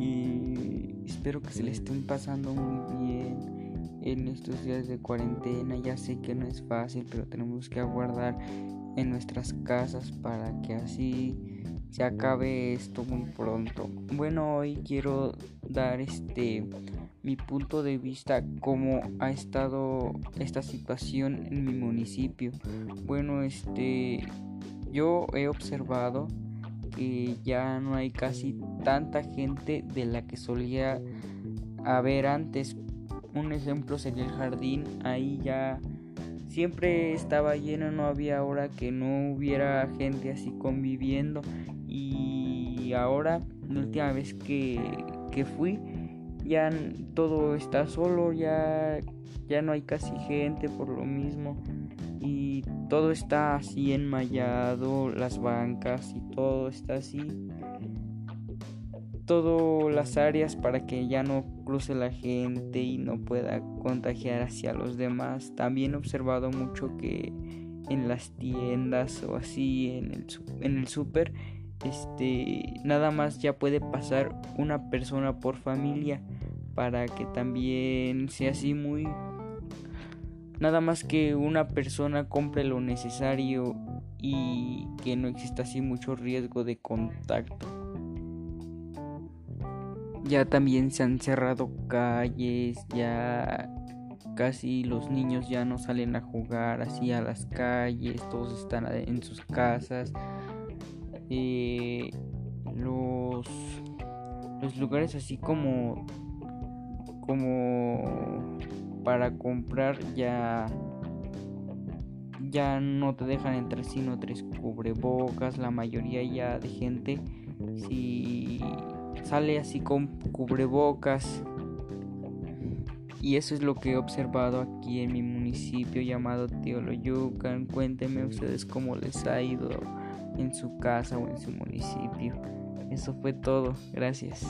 y espero que se le estén pasando muy bien en estos días de cuarentena. Ya sé que no es fácil, pero tenemos que aguardar en nuestras casas para que así se acabe esto muy pronto. Bueno, hoy quiero dar este mi punto de vista cómo ha estado esta situación en mi municipio. Bueno, este yo he observado ya no hay casi tanta gente de la que solía haber antes. Un ejemplo sería el jardín, ahí ya siempre estaba lleno, no había hora que no hubiera gente así conviviendo y ahora la última vez que, que fui ya todo está solo, ya, ya no hay casi gente por lo mismo todo está así enmayado, las bancas y todo está así. Todas las áreas para que ya no cruce la gente y no pueda contagiar hacia los demás. También he observado mucho que en las tiendas o así en el, en el súper este nada más ya puede pasar una persona por familia para que también sea así muy Nada más que una persona compre lo necesario y que no exista así mucho riesgo de contacto. Ya también se han cerrado calles, ya casi los niños ya no salen a jugar así a las calles, todos están en sus casas. Eh, los, los lugares así como como para comprar ya ya no te dejan entrar sino tres cubrebocas. La mayoría ya de gente si sale así con cubrebocas. Y eso es lo que he observado aquí en mi municipio llamado Teoloyucan. Cuéntenme ustedes cómo les ha ido en su casa o en su municipio. Eso fue todo. Gracias